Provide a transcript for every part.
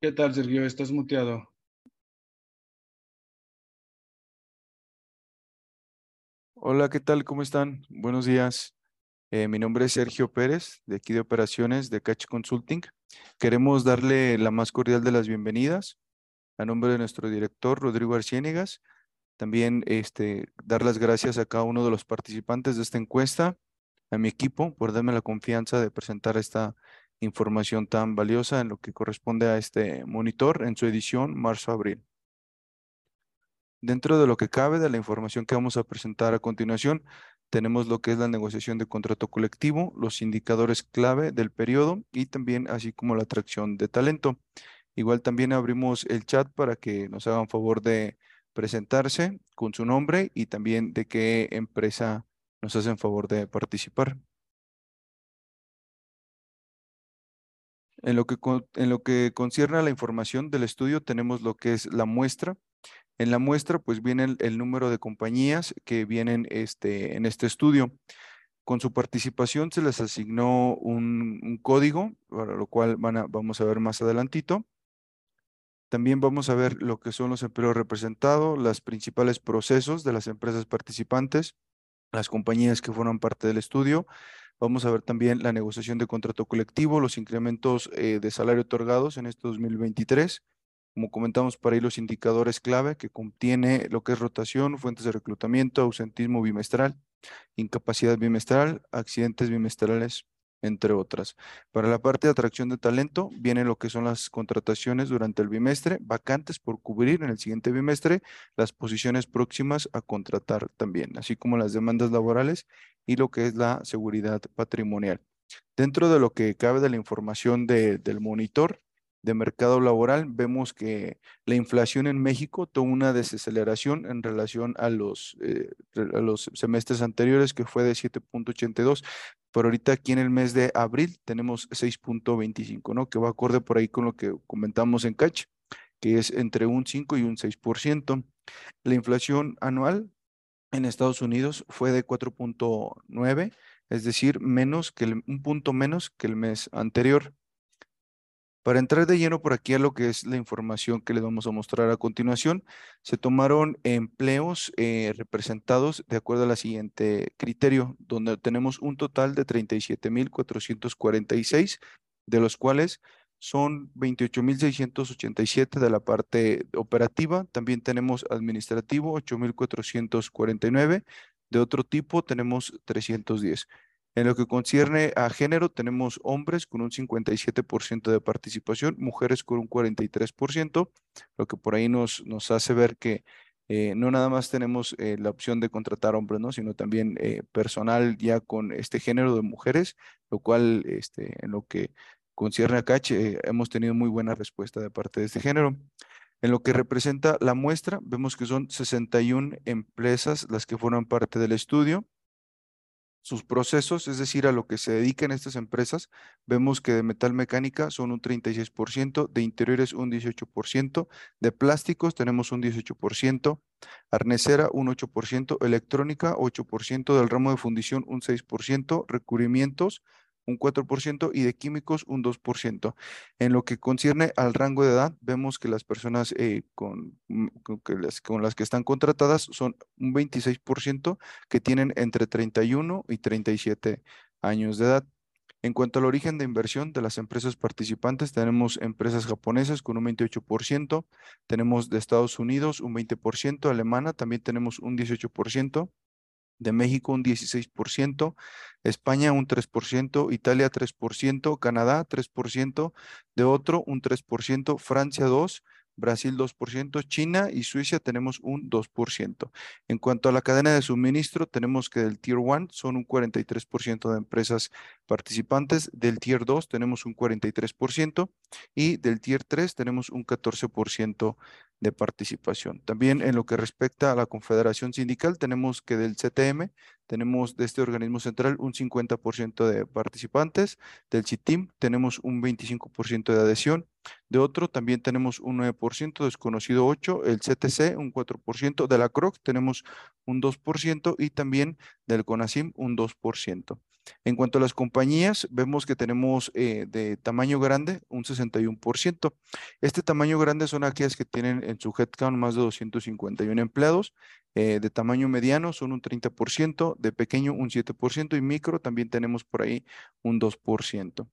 ¿Qué tal, Sergio? Estás muteado. Hola, ¿qué tal? ¿Cómo están? Buenos días. Eh, mi nombre es Sergio Pérez, de aquí de operaciones de Catch Consulting. Queremos darle la más cordial de las bienvenidas a nombre de nuestro director, Rodrigo Arciénegas. También este, dar las gracias a cada uno de los participantes de esta encuesta, a mi equipo, por darme la confianza de presentar esta información tan valiosa en lo que corresponde a este monitor en su edición marzo-abril. Dentro de lo que cabe de la información que vamos a presentar a continuación, tenemos lo que es la negociación de contrato colectivo, los indicadores clave del periodo y también así como la atracción de talento. Igual también abrimos el chat para que nos hagan favor de presentarse con su nombre y también de qué empresa nos hacen favor de participar. En lo, que, en lo que concierne a la información del estudio, tenemos lo que es la muestra. En la muestra, pues viene el, número de compañías que vienen este, en este estudio. Con su participación se les asignó un, código, para lo cual van a, vamos a ver más adelantito. También vamos a ver lo que son los empleos representados, los principales procesos de las empresas participantes, las compañías que forman parte del estudio, Vamos a ver también la negociación de contrato colectivo, los incrementos eh, de salario otorgados en este 2023. Como comentamos, para ahí los indicadores clave que contiene lo que es rotación, fuentes de reclutamiento, ausentismo bimestral, incapacidad bimestral, accidentes bimestrales, entre otras. Para la parte de atracción de talento, viene lo que son las contrataciones durante el bimestre, vacantes por cubrir en el siguiente bimestre, las posiciones próximas a contratar también, así como las demandas laborales y lo que es la seguridad patrimonial. Dentro de lo que cabe de la información del monitor, de mercado laboral, vemos que la inflación en México tuvo una desaceleración en relación a los, eh, a los semestres anteriores, que fue de 7.82, pero ahorita aquí en el mes de abril tenemos 6.25, ¿no? Que va acorde por ahí con lo que comentamos en Catch, que es entre un 5 y un 6%. La inflación anual en Estados Unidos fue de 4.9, es decir, menos que un punto menos que el mes anterior. Para entrar de lleno por aquí a lo que es la información que les vamos a mostrar a continuación, se tomaron empleos eh, representados de acuerdo a la siguiente criterio, donde tenemos un total de 37.446, de los cuales son 28.687 de la parte operativa, también tenemos administrativo 8.449, de otro tipo tenemos 310. En lo que concierne a género, tenemos hombres con un 57% de participación, mujeres con un 43%, lo que por ahí nos, hace ver que eh, no nada más tenemos eh, la opción de contratar hombres, ¿no? sino también eh, personal ya con este género de mujeres, lo cual este, en lo que concierne a CACH hemos tenido muy buena respuesta de parte de este género. En lo que representa la muestra, vemos que son 61 empresas las que forman parte del estudio sus procesos, es decir, a lo que se dedican estas empresas, vemos que de metal mecánica son un 36%, de interiores un 18%, de plásticos tenemos un 18%, arnesera un 8%, electrónica 8%, del ramo de fundición un 6%, recubrimientos un 4% y de químicos un 2%. En lo que concierne al rango de edad, vemos que las personas eh, con, mm, las, con las que están contratadas son un 26% que tienen entre 31 y 37 años de edad. En cuanto al origen de inversión de las empresas participantes, tenemos empresas japonesas con un 28%, tenemos de Estados Unidos un 20%, alemana también tenemos un 18%, de México un 16%, España un 3%, Italia 3%, Canadá 3%, de otro un 3%, Francia 2%, Brasil 2%, China y Suiza tenemos un 2%. En cuanto a la cadena de suministro, tenemos que del Tier 1 son un 43% de empresas participantes, del Tier 2 tenemos un 43% y del Tier 3 tenemos un 14% de participación. También en lo que respecta a la Confederación Sindical, tenemos que del CTM, tenemos de este organismo central un 50% de participantes, del CITIM tenemos un 25% de adhesión, de otro también tenemos un 9%, desconocido 8%, el CTC un 4%, de la CROC tenemos un 2% y también del CONASIM un 2%. En cuanto a las compañías, vemos que tenemos eh, de tamaño grande un 61%. Este tamaño grande son aquellas que tienen en su headcount más de 251 empleados. Eh, de tamaño mediano son un 30%, de pequeño un 7% y micro también tenemos por ahí un 2%.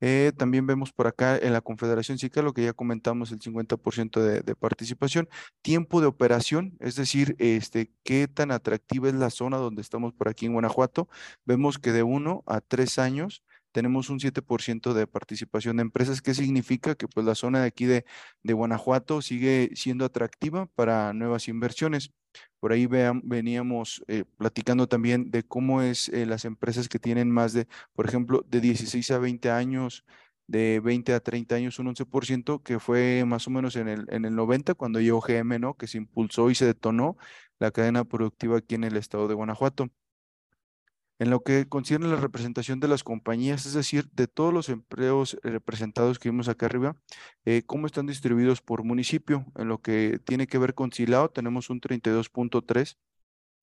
Eh, también vemos por acá en la Confederación SICA lo que ya comentamos, el 50% de, de, participación. Tiempo de operación, es decir, este, qué tan atractiva es la zona donde estamos por aquí en Guanajuato. Vemos que de uno a tres años tenemos un 7% de participación de empresas. ¿Qué significa? Que pues la zona de aquí de, de Guanajuato sigue siendo atractiva para nuevas inversiones. Por ahí veníamos eh, platicando también de cómo es eh, las empresas que tienen más de, por ejemplo, de 16 a 20 años, de 20 a 30 años, un 11%, que fue más o menos en el, en el 90, cuando llegó GM, ¿no? Que se impulsó y se detonó la cadena productiva aquí en el estado de Guanajuato. En lo que concierne la representación de las compañías, es decir, de todos los empleos representados que vimos acá arriba, eh, cómo están distribuidos por municipio. En lo que tiene que ver con Silao, tenemos un 32.3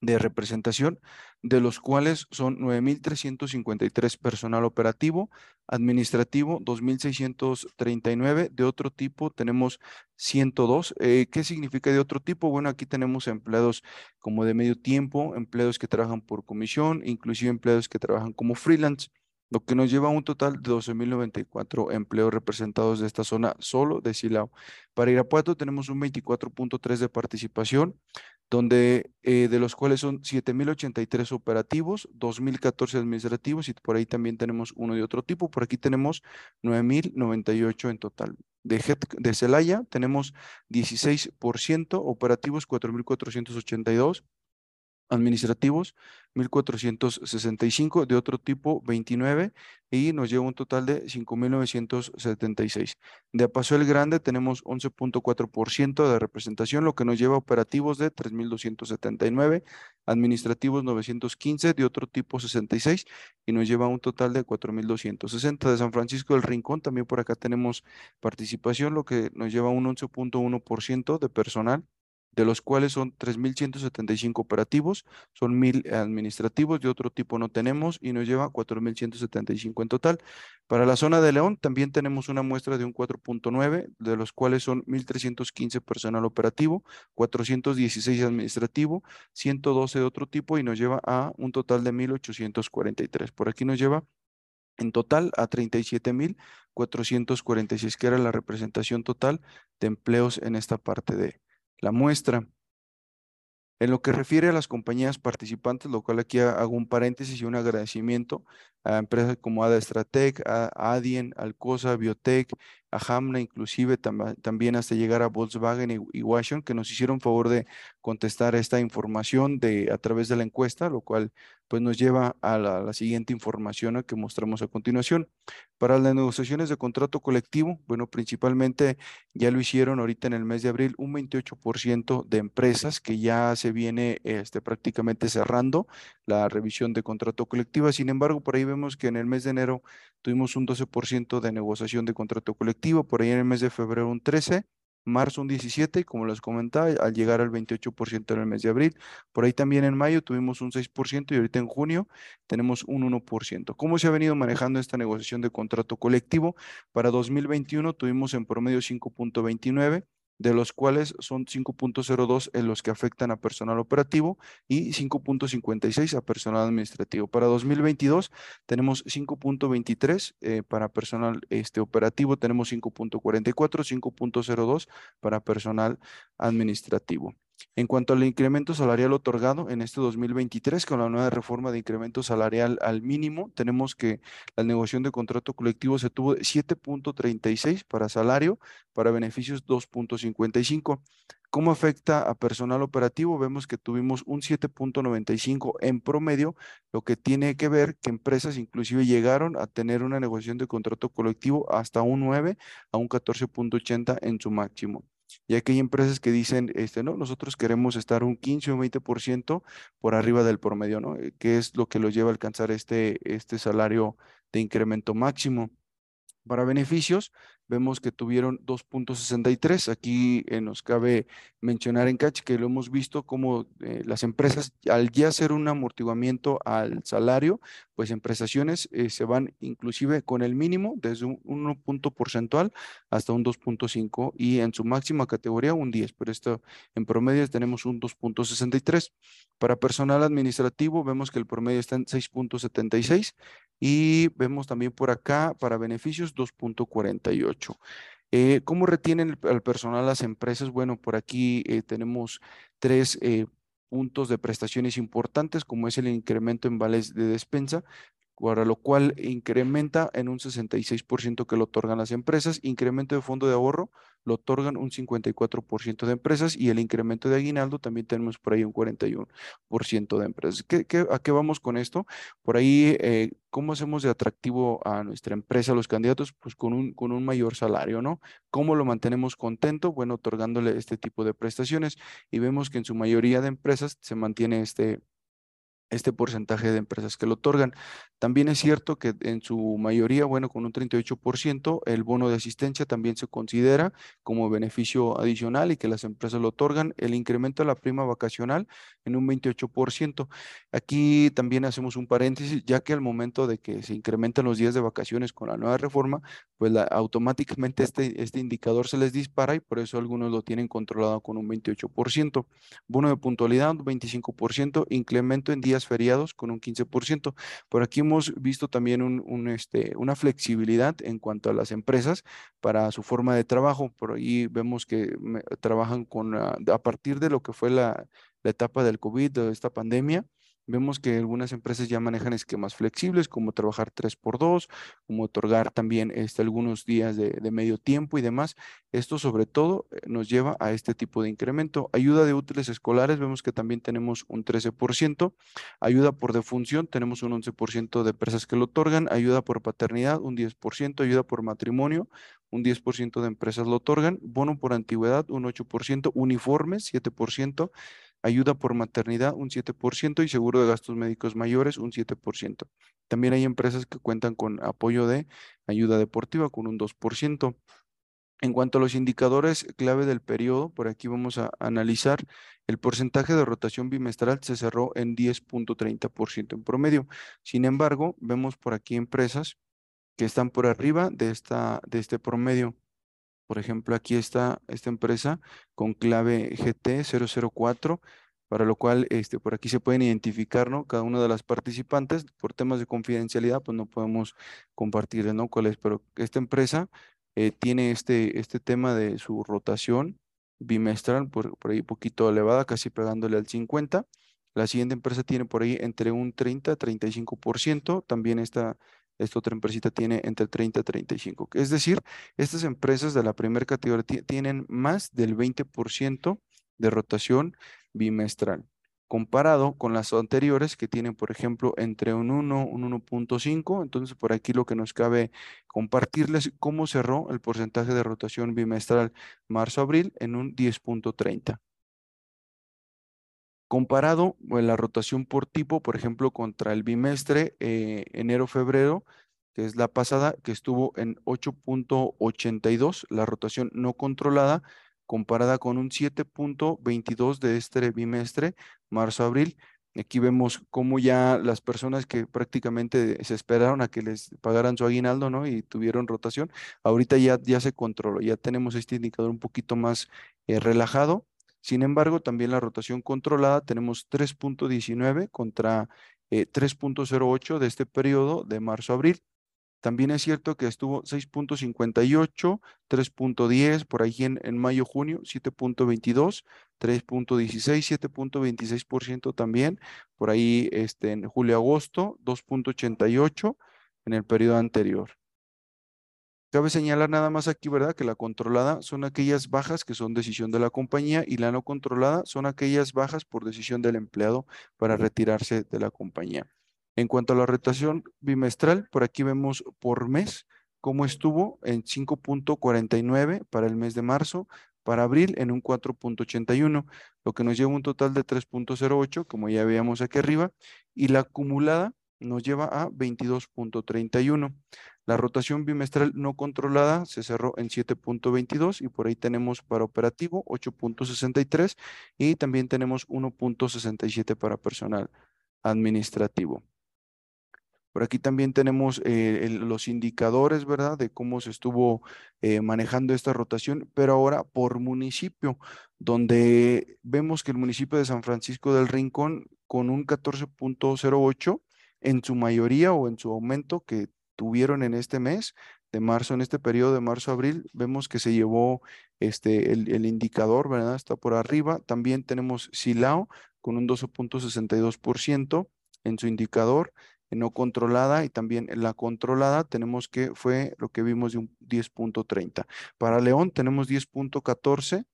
de representación, de los cuales son 9.353 personal operativo, administrativo 2.639, de otro tipo tenemos 102. Eh, ¿Qué significa de otro tipo? Bueno, aquí tenemos empleados como de medio tiempo, empleados que trabajan por comisión, inclusive empleados que trabajan como freelance lo que nos lleva a un total de 12.094 empleos representados de esta zona solo de Silao. Para Irapuato tenemos un 24.3 de participación, donde eh, de los cuales son 7.083 operativos, 2.014 administrativos y por ahí también tenemos uno de otro tipo. Por aquí tenemos 9.098 en total. De, de Celaya tenemos 16%, operativos 4.482, administrativos 1465, de otro tipo 29 y nos lleva un total de 5976. De Paso el Grande tenemos 11.4% de representación, lo que nos lleva operativos de 3279, administrativos 915, de otro tipo 66 y nos lleva a un total de 4260. De San Francisco del Rincón también por acá tenemos participación, lo que nos lleva a un 11.1% de personal de los cuales son 3.175 operativos, son 1.000 administrativos, de otro tipo no tenemos y nos lleva 4.175 en total. Para la zona de León también tenemos una muestra de un 4.9, de los cuales son 1.315 personal operativo, 416 administrativo, 112 de otro tipo y nos lleva a un total de 1.843. Por aquí nos lleva en total a 37.446, que era la representación total de empleos en esta parte de, la muestra. En lo que refiere a las compañías participantes, lo cual aquí hago un paréntesis y un agradecimiento a empresas como Ada Stratec, a Alcosa, Biotech, a Hamna, inclusive también hasta llegar a Volkswagen y, Washington, que nos hicieron favor de contestar esta información de, a través de la encuesta, lo cual pues nos lleva a la, siguiente información que mostramos a continuación. Para las negociaciones de contrato colectivo, bueno, principalmente ya lo hicieron ahorita en el mes de abril, un 28% de empresas que ya se viene este, prácticamente cerrando la revisión de contrato colectivo. Sin embargo, por ahí vemos que en el mes de enero tuvimos un 12% de negociación de contrato colectivo, por ahí en el mes de febrero un 13%, marzo un 17 y como les comentaba, al llegar al 28% en el mes de abril. Por ahí también en mayo tuvimos un 6% y ahorita en junio tenemos un 1%. ¿Cómo se ha venido manejando esta negociación de contrato colectivo? Para 2021 tuvimos en promedio 5.29 de los cuales son 5.02 en los que afectan a personal operativo y 5.56 a personal administrativo. Para 2022 tenemos 5.23 eh, para personal este, operativo, tenemos 5.44, 5.02 para personal administrativo. En cuanto al incremento salarial otorgado en este 2023, con la nueva reforma de incremento salarial al mínimo, tenemos que la negociación de contrato colectivo se tuvo 7.36 para salario, para beneficios 2.55. ¿Cómo afecta a personal operativo? Vemos que tuvimos un 7.95 en promedio, lo que tiene que ver que empresas inclusive llegaron a tener una negociación de contrato colectivo hasta un 9 a un 14.80 en su máximo. Y aquí hay empresas que dicen, este, no, nosotros queremos estar un 15 o 20% por arriba del promedio, ¿no? Eh, ¿Qué es lo que los lleva a alcanzar este, este salario de incremento máximo? Para beneficios, vemos que tuvieron 2.63. Aquí eh, nos cabe mencionar en Catch que lo hemos visto como eh, las empresas, al ya hacer un amortiguamiento al salario, pues en prestaciones eh, se van inclusive con el mínimo desde un 1 punto porcentual hasta un 2.5 y en su máxima categoría un 10, pero esto en promedio tenemos un 2.63. Para personal administrativo vemos que el promedio está en 6.76 y vemos también por acá para beneficios 2.48. Eh, ¿Cómo retienen al personal las empresas? Bueno, por aquí eh, tenemos tres eh, puntos de prestaciones importantes, como es el incremento en vales de despensa, para lo cual incrementa en un 66% que lo otorgan las empresas, incremento de fondo de ahorro lo otorgan un 54% de empresas y el incremento de aguinaldo también tenemos por ahí un 41% de empresas. ¿Qué, a qué vamos con esto? Por ahí, eh, ¿cómo hacemos de atractivo a nuestra empresa, a los candidatos? Pues con un, con un mayor salario, ¿no? ¿Cómo lo mantenemos contento? Bueno, otorgándole este tipo de prestaciones y vemos que en su mayoría de empresas se mantiene este este porcentaje de empresas que lo otorgan. También es cierto que en su mayoría, bueno, con un 38%, el bono de asistencia también se considera como beneficio adicional y que las empresas lo otorgan. El incremento de la prima vacacional en un 28%. Aquí también hacemos un paréntesis, ya que al momento de que se incrementan los días de vacaciones con la nueva reforma, pues automáticamente este, este indicador se les dispara y por eso algunos lo tienen controlado con un 28%. Bono de puntualidad, un 25%, incremento en días feriados con un 15%. Por aquí hemos visto también un, este, una flexibilidad en cuanto a las empresas para su forma de trabajo. Por ahí vemos que trabajan con, ah, a partir de lo que fue la, la etapa del COVID, de esta pandemia, Vemos que algunas empresas ya manejan esquemas flexibles, como trabajar 3 por 2 como otorgar también este, algunos días de, medio tiempo y demás. Esto sobre todo eh, nos lleva a este tipo de incremento. Ayuda de útiles escolares, vemos que también tenemos un 13%. Ayuda por defunción, tenemos un 11% de empresas que lo otorgan. Ayuda por paternidad, un 10%. Ayuda por matrimonio, un 10% de empresas lo otorgan. Bono por antigüedad, un 8%. Uniformes, 7% ayuda por maternidad un 7% y seguro de gastos médicos mayores un 7%. También hay empresas que cuentan con apoyo de ayuda deportiva con un 2%. En cuanto a los indicadores clave del periodo, por aquí vamos a analizar el porcentaje de rotación bimestral se cerró en 10.30% en promedio. Sin embargo, vemos por aquí empresas que están por arriba de, esta, de este promedio. Por ejemplo, aquí está esta empresa con clave GT004, para lo cual este, por aquí se pueden identificar ¿no? cada una de las participantes. Por temas de confidencialidad, pues no podemos compartir ¿no? cuál es, pero esta empresa eh, tiene este, este tema de su rotación bimestral, por, por ahí poquito elevada, casi pegándole al 50. La siguiente empresa tiene por ahí entre un 30 a 35%. También esta esta otra empresita tiene entre 30 y 35. Es decir, estas empresas de la primera categoría tienen más del 20% de rotación bimestral, comparado con las anteriores que tienen, por ejemplo, entre un 1, un 1.5. Entonces, por aquí lo que nos cabe compartirles cómo cerró el porcentaje de rotación bimestral marzo-abril en un 10.30 comparado pues, la rotación por tipo, por ejemplo, contra el bimestre eh, enero-febrero, que es la pasada, que estuvo en 8.82, la rotación no controlada, comparada con un 7.22 de este bimestre, marzo-abril. Aquí vemos cómo ya las personas que prácticamente se esperaron a que les pagaran su aguinaldo, ¿no? Y tuvieron rotación, ahorita ya, ya se controló, ya tenemos este indicador un poquito más eh, relajado sin embargo, también la rotación controlada tenemos 3.19 contra 3.08 eh, de este periodo de marzo a abril. También es cierto que estuvo 6.58, 3.10, por ahí en, en mayo-junio, 7.22, 3.16, 7.26% también, por ahí este, en julio-agosto, 2.88 en el periodo anterior. Cabe señalar nada más aquí, ¿verdad? Que la controlada son aquellas bajas que son decisión de la compañía y la no controlada son aquellas bajas por decisión del empleado para retirarse de la compañía. En cuanto a la rotación bimestral, por aquí vemos por mes cómo estuvo en 5.49 para el mes de marzo, para abril en un 4.81, lo que nos lleva un total de 3.08, como ya veíamos aquí arriba, y la acumulada nos lleva a 22.31. La rotación bimestral no controlada se cerró en 7.22 y por ahí tenemos para operativo 8.63 y también tenemos 1.67 para personal administrativo. Por aquí también tenemos eh, los indicadores, ¿verdad? De cómo se estuvo eh, manejando esta rotación, pero ahora por municipio, donde vemos que el municipio de San Francisco del Rincón con un 14.08 en su mayoría o en su aumento que tuvieron en este mes de marzo, en este periodo de marzo-abril, vemos que se llevó este, el, el, indicador, ¿verdad? Está por arriba. También tenemos Silao con un 12.62% en su indicador no controlada y también la controlada tenemos que fue lo que vimos de un 10.30. Para León tenemos 10.14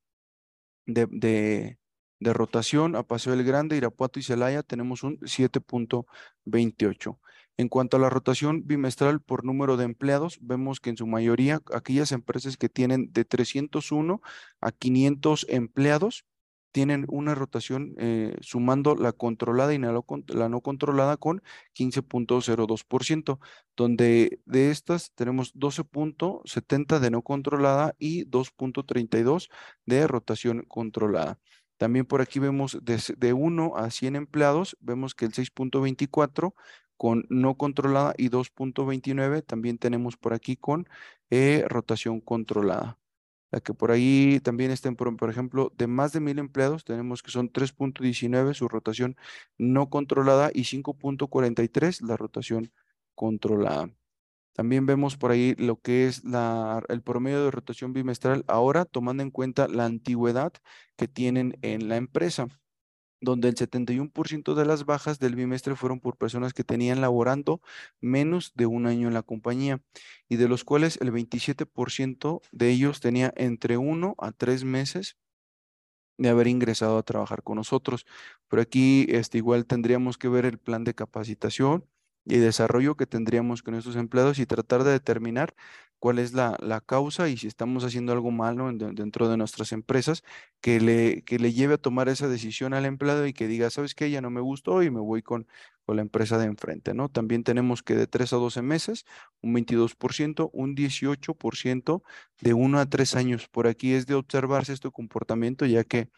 de, de, de, rotación a Paseo del Grande, Irapuato y Celaya tenemos un 7.28. En cuanto a la rotación bimestral por número de empleados, vemos que en su mayoría aquellas empresas que tienen de 301 a 500 empleados tienen una rotación eh, sumando la controlada y la no controlada con 15.02%, donde de estas tenemos 12.70 de no controlada y 2.32 de rotación controlada. También por aquí vemos de, de 1 a 100 empleados, vemos que el 6.24 con no controlada y 2.29 también tenemos por aquí con eh, rotación controlada la que por ahí también estén, por, por ejemplo, de más de mil empleados, tenemos que son 3.19 su rotación no controlada y 5.43 la rotación controlada. También vemos por ahí lo que es el promedio de rotación bimestral ahora, tomando en cuenta la antigüedad que tienen en la empresa donde el 71% de las bajas del bimestre fueron por personas que tenían laborando menos de un año en la compañía y de los cuales el 27% de ellos tenía entre uno a tres meses de haber ingresado a trabajar con nosotros. Por aquí este, igual tendríamos que ver el plan de capacitación y desarrollo que tendríamos con estos empleados y tratar de determinar cuál es la, la causa y si estamos haciendo algo malo dentro de nuestras empresas que le, que le lleve a tomar esa decisión al empleado y que diga, sabes qué, ya no me gustó y me voy con, con la empresa de enfrente, ¿no? También tenemos que de 3 a 12 meses, un 22%, un 18% de 1 a 3 años. Por aquí es de observarse este comportamiento ya que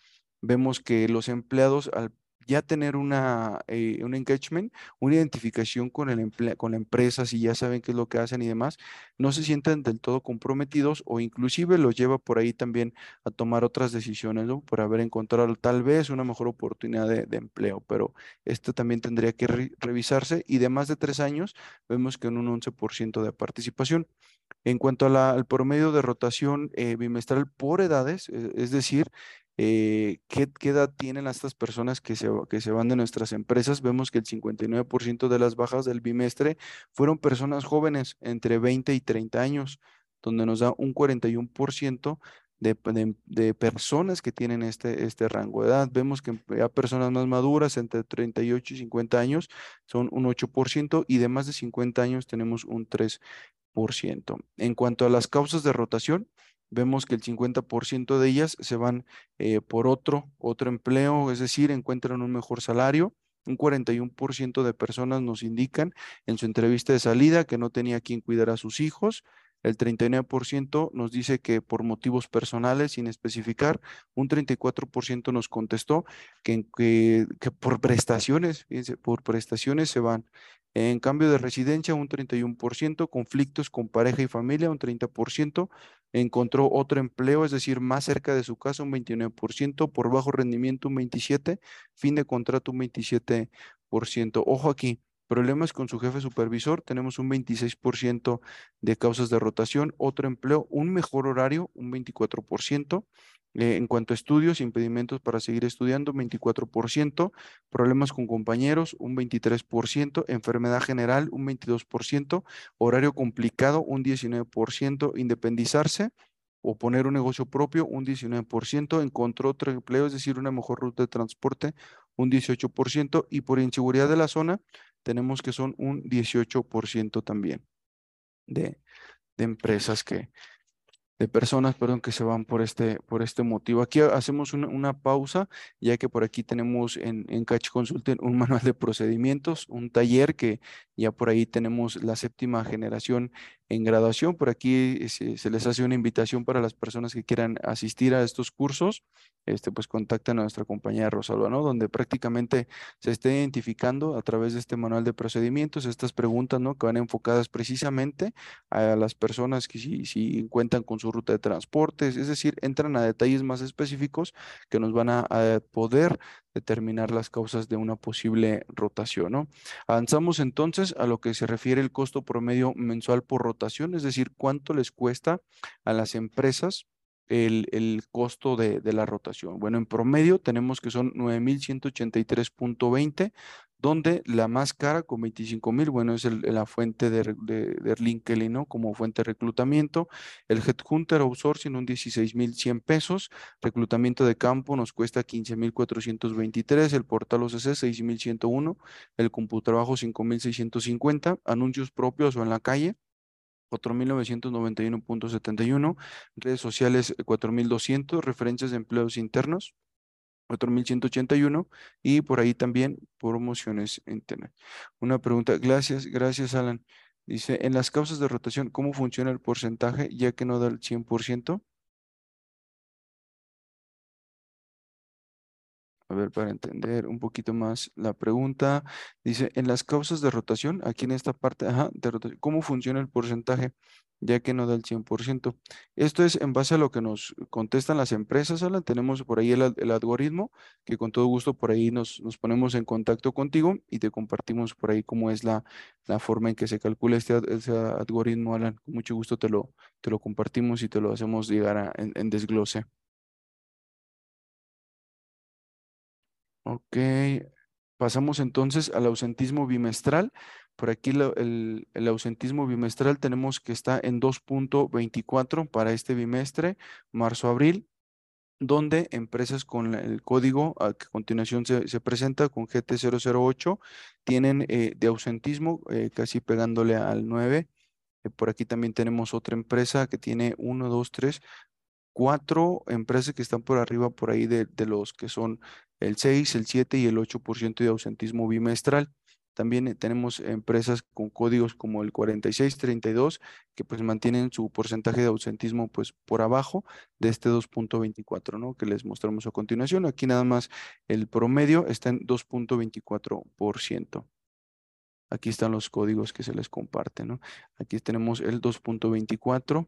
vemos que los empleados al ya tener una, eh, un engagement, una identificación con, el con la empresa, si ya saben qué es lo que hacen y demás, no se sienten del todo comprometidos o inclusive los lleva por ahí también a tomar otras decisiones, ¿no? Por haber encontrado tal vez una mejor oportunidad de, empleo, pero esto también tendría que revisarse y de más de tres años vemos que en un 11% de participación. En cuanto al promedio de rotación eh, bimestral por edades, eh, es decir, eh, ¿qué, edad tienen estas personas que se, que se van de nuestras empresas? Vemos que el 59% de las bajas del bimestre fueron personas jóvenes entre 20 y 30 años, donde nos da un 41% de, de, de, personas que tienen este, este rango de edad. Vemos que a personas más maduras, entre 38 y 50 años, son un 8% y de más de 50 años tenemos un 3%. En cuanto a las causas de rotación, vemos que el 50% de ellas se van eh, por otro, otro empleo, es decir, encuentran un mejor salario. Un 41% de personas nos indican en su entrevista de salida que no tenía quien cuidar a sus hijos. El 39% nos dice que por motivos personales, sin especificar. Un 34% nos contestó que, que, que por prestaciones, fíjense, por prestaciones se van. En cambio de residencia, un 31%, conflictos con pareja y familia, un 30%, encontró otro empleo, es decir, más cerca de su casa, un 29%, por bajo rendimiento, un 27%, fin de contrato, un 27%. Ojo aquí, problemas con su jefe supervisor, tenemos un 26% de causas de rotación, otro empleo, un mejor horario, un 24%, eh, en cuanto a estudios, impedimentos para seguir estudiando, 24%, problemas con compañeros, un 23%, enfermedad general, un 22%, horario complicado, un 19%, independizarse o poner un negocio propio, un 19%, encontró otro empleo, es decir, una mejor ruta de transporte, un 18%, y por inseguridad de la zona, tenemos que son un 18% también de, de empresas que, personas, perdón, que se van por este, por este motivo. Aquí hacemos una, pausa, ya que por aquí tenemos en, en Catch Consulting un manual de procedimientos, un taller que ya por ahí tenemos la séptima generación en graduación. Por aquí se, se, les hace una invitación para las personas que quieran asistir a estos cursos. Este, pues contactan a nuestra compañía Rosalba, ¿no? Donde prácticamente se esté identificando a través de este manual de procedimientos estas preguntas, ¿no? Que van enfocadas precisamente a las personas que si, si cuentan con su ruta de transportes, es decir, entran a detalles más específicos que nos van a, poder determinar las causas de una posible rotación, ¿no? Avanzamos entonces a lo que se refiere el costo promedio mensual por rotación, es decir, cuánto les cuesta a las empresas el, el costo de, de, la rotación. Bueno, en promedio tenemos que son 9.183.20 donde la más cara con 25 mil, bueno, es la fuente de, de, de, LinkedIn, ¿no? Como fuente de reclutamiento. El Headhunter Outsourcing, un 16 mil 100 pesos. Reclutamiento de campo nos cuesta 15 mil 423. El portal OCC, 6 mil 101. El Computrabajo, 5 mil 650. Anuncios propios o en la calle, 4.991.71, redes sociales 4.200, referencias de empleos internos 4.181 y por ahí también promociones en internet. Una pregunta, gracias, gracias Alan. Dice, en las causas de rotación, ¿cómo funciona el porcentaje ya que no da el 100%? A ver, para entender un poquito más la pregunta, dice, en las causas de rotación, aquí en esta parte, ajá, de rotación, ¿cómo funciona el porcentaje? Ya que no da el 100%. Esto es en base a lo que nos contestan las empresas, Alan. Tenemos por ahí el, algoritmo, que con todo gusto por ahí nos, ponemos en contacto contigo y te compartimos por ahí cómo es la, forma en que se calcula este, algoritmo, Alan. Con mucho gusto te lo, compartimos y te lo hacemos llegar en desglose. Ok, pasamos entonces al ausentismo bimestral. Por aquí el, ausentismo bimestral tenemos que está en 2.24 para este bimestre, marzo-abril, donde empresas con el código a que a continuación se, se presenta con GT008 tienen eh, de ausentismo eh, casi pegándole al 9. Eh, por aquí también tenemos otra empresa que tiene 1, 2, 3, cuatro empresas que están por arriba por ahí de, los que son el 6, el 7 y el 8% de ausentismo bimestral. También eh, tenemos empresas con códigos como el 4632 que pues mantienen su porcentaje de ausentismo pues por abajo de este 2.24, ¿no? Que les mostramos a continuación. Aquí nada más el promedio está en 2.24%. Aquí están los códigos que se les comparten, ¿no? Aquí tenemos el 2.24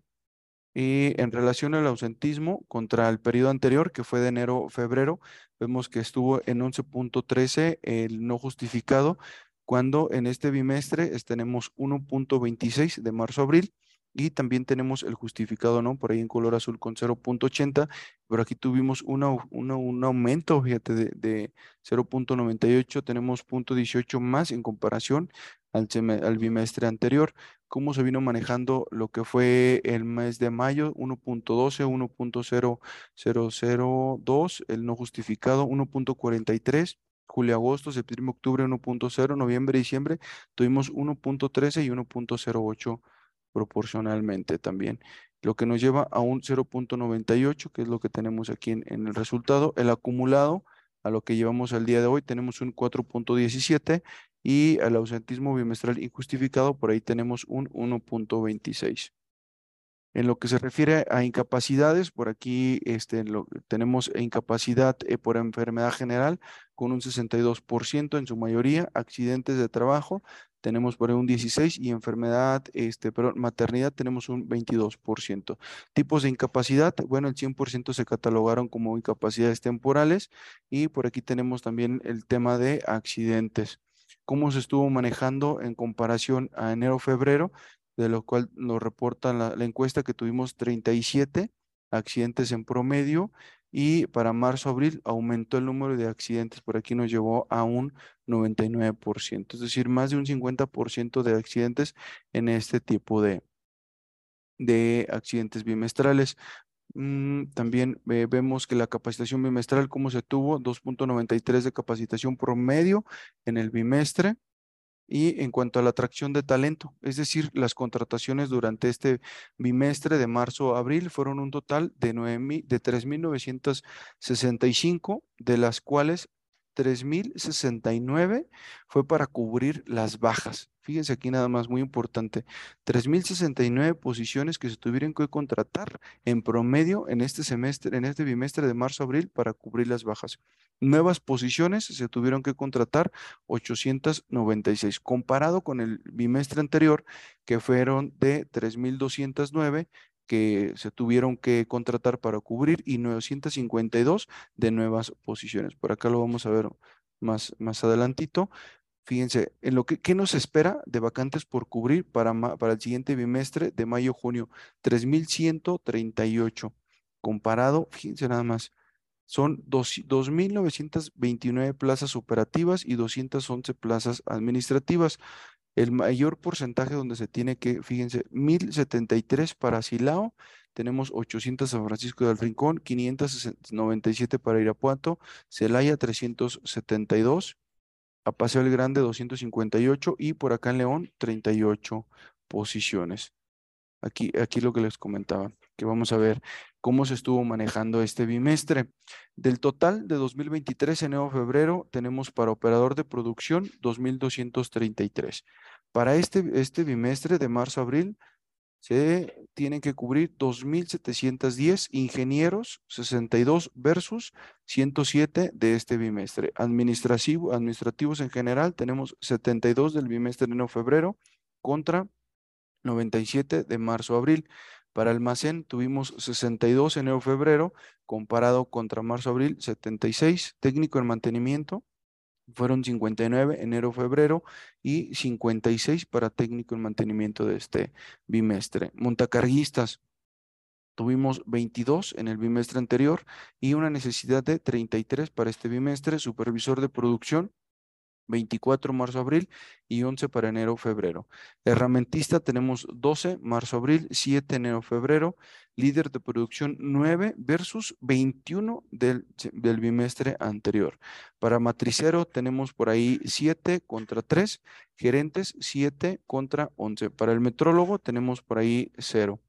y en relación al ausentismo contra el periodo anterior, que fue de enero-febrero, vemos que estuvo en 11.13 el no justificado, cuando en este bimestre tenemos 1.26 de marzo-abril y también tenemos el justificado, ¿no? Por ahí en color azul con 0.80, pero aquí tuvimos una, una, un aumento, fíjate, de, de 0.98, tenemos 0.18 más en comparación al, bimestre anterior. ¿Cómo se vino manejando lo que fue el mes de mayo? 1.12, 1.0002, el no justificado, 1.43 julio, agosto, septiembre, octubre 1.0, noviembre, diciembre, tuvimos 1.13 y 1.08 proporcionalmente también, lo que nos lleva a un 0.98, que es lo que tenemos aquí en, el resultado. El acumulado a lo que llevamos al día de hoy tenemos un 4.17 y al ausentismo bimestral injustificado por ahí tenemos un 1.26. En lo que se refiere a incapacidades, por aquí este, tenemos incapacidad eh, por enfermedad general con un 62% en su mayoría, accidentes de trabajo tenemos por ahí un 16% y enfermedad, este, pero maternidad tenemos un 22%. Tipos de incapacidad, bueno, el 100% se catalogaron como incapacidades temporales y por aquí tenemos también el tema de accidentes. ¿Cómo se estuvo manejando en comparación a enero-febrero? de lo cual nos reporta la, la, encuesta que tuvimos 37 accidentes en promedio y para marzo-abril aumentó el número de accidentes, por aquí nos llevó a un 99%, es decir, más de un 50% de accidentes en este tipo de, de accidentes bimestrales. Mm, también eh, vemos que la capacitación bimestral, ¿cómo se tuvo? 2.93 de capacitación promedio en el bimestre Y en cuanto a la atracción de talento, es decir, las contrataciones durante este bimestre de marzo a abril fueron un total de, 9, de 3.965, de las cuales 3.069 fue para cubrir las bajas. Fíjense aquí nada más, muy importante. 3.069 posiciones que se tuvieron que contratar en promedio en este semestre, en este bimestre de marzo-abril para cubrir las bajas. Nuevas posiciones se tuvieron que contratar 896, comparado con el bimestre anterior, que fueron de 3.209 que se tuvieron que contratar para cubrir y 952 de nuevas posiciones. Por acá lo vamos a ver más, más adelantito. Fíjense, en lo que ¿qué nos espera de vacantes por cubrir para, para el siguiente bimestre de mayo-junio, 3.138. Comparado, fíjense nada más, son 2.929 plazas operativas y 211 plazas administrativas. El mayor porcentaje donde se tiene que, fíjense, 1073 para Silao, tenemos 800 San Francisco del Rincón, 597 para Irapuato, Celaya 372, a Paseo el Grande 258 y por acá en León 38 posiciones. Aquí, aquí lo que les comentaba, que vamos a ver cómo se estuvo manejando este bimestre. Del total de 2023, enero-febrero, tenemos para operador de producción 2.233. Para este, este bimestre de marzo-abril, se tienen que cubrir 2.710 ingenieros, 62 versus 107 de este bimestre. Administrativo, administrativos en general, tenemos 72 del bimestre de enero-febrero contra 97 de marzo-abril. Para almacén tuvimos 62 en enero-febrero, comparado contra marzo-abril 76. Técnico en mantenimiento fueron 59 enero-febrero y 56 para técnico en mantenimiento de este bimestre. Montacarguistas, tuvimos 22 en el bimestre anterior y una necesidad de 33 para este bimestre. Supervisor de producción, 24 marzo-abril y 11 para enero-febrero. Herramentista tenemos 12 marzo-abril, 7 enero-febrero. Líder de producción 9 versus 21 del, del bimestre anterior. Para matricero tenemos por ahí 7 contra 3. Gerentes 7 contra 11. Para el metrólogo tenemos por ahí 0.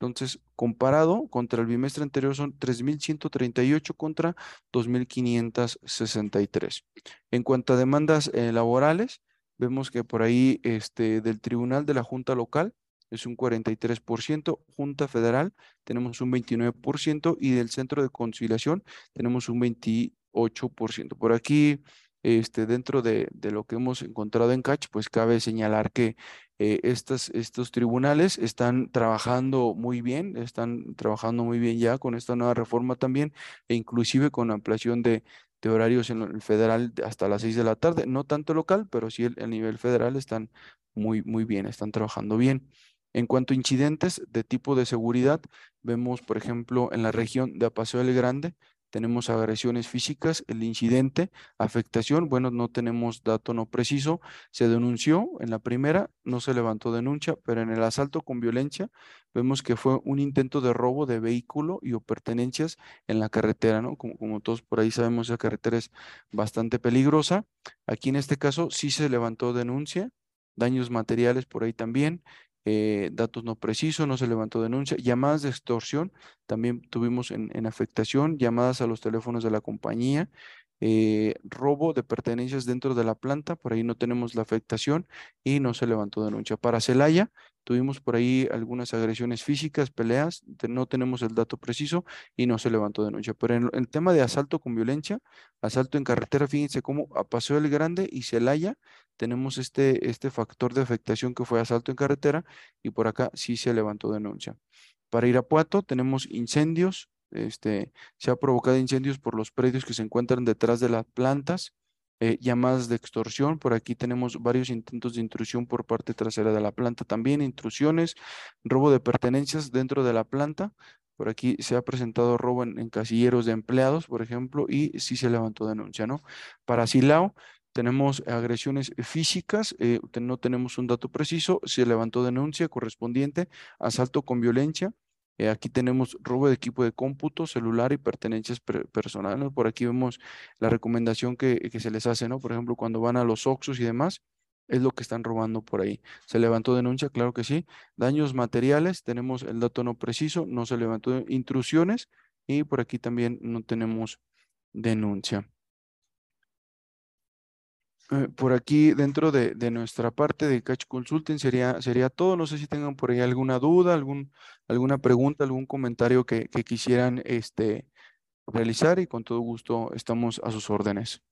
Entonces, comparado contra el bimestre anterior son 3.138 contra 2.563. En cuanto a demandas eh, laborales, vemos que por ahí este, del Tribunal de la Junta Local es un 43%, Junta Federal tenemos un 29% y del Centro de Conciliación tenemos un 28%. Por aquí este, dentro de, lo que hemos encontrado en CACH, pues cabe señalar que eh, estos tribunales están trabajando muy bien, están trabajando muy bien ya con esta nueva reforma también, e inclusive con ampliación de, horarios en el federal hasta las 6 de la tarde, no tanto local, pero sí el, el nivel federal están muy, muy bien, están trabajando bien. En cuanto a incidentes de tipo de seguridad, vemos, por ejemplo, en la región de Apaseo del Grande, tenemos agresiones físicas, el incidente, afectación, bueno, no tenemos dato no preciso, se denunció en la primera, no se levantó denuncia, pero en el asalto con violencia vemos que fue un intento de robo de vehículo y o pertenencias en la carretera, ¿no? Como, como todos por ahí sabemos, esa carretera es bastante peligrosa. Aquí en este caso sí se levantó denuncia, daños materiales por ahí también, eh, datos no precisos, no se levantó denuncia, llamadas de extorsión, también tuvimos en, en afectación, llamadas a los teléfonos de la compañía, eh, robo de pertenencias dentro de la planta, por ahí no tenemos la afectación y no se levantó denuncia. Para Celaya, tuvimos por ahí algunas agresiones físicas, peleas, no tenemos el dato preciso y no se levantó denuncia. Pero en el tema de asalto con violencia, asalto en carretera, fíjense cómo a Paseo el Grande y Celaya tenemos este, este factor de afectación que fue asalto en carretera y por acá sí se levantó denuncia. Para Irapuato tenemos incendios, este, se ha provocado incendios por los predios que se encuentran detrás de las plantas, eh, llamadas de extorsión. Por aquí tenemos varios intentos de intrusión por parte trasera de la planta, también intrusiones, robo de pertenencias dentro de la planta. Por aquí se ha presentado robo en, casilleros de empleados, por ejemplo, y sí se levantó denuncia, ¿no? Para Silao, tenemos agresiones físicas, eh, no tenemos un dato preciso, se levantó denuncia correspondiente, asalto con violencia, eh, aquí tenemos robo de equipo de cómputo, celular y pertenencias personales. Por aquí vemos la recomendación que, que, se les hace, ¿no? Por ejemplo, cuando van a los Oxus y demás, es lo que están robando por ahí. ¿Se levantó denuncia? Claro que sí. Daños materiales, tenemos el dato no preciso, no se levantó intrusiones y por aquí también no tenemos denuncia. Eh, por aquí dentro de, nuestra parte de Catch Consulting sería, sería todo. No sé si tengan por ahí alguna duda, algún, alguna pregunta, algún comentario que, que quisieran este, realizar y con todo gusto estamos a sus órdenes.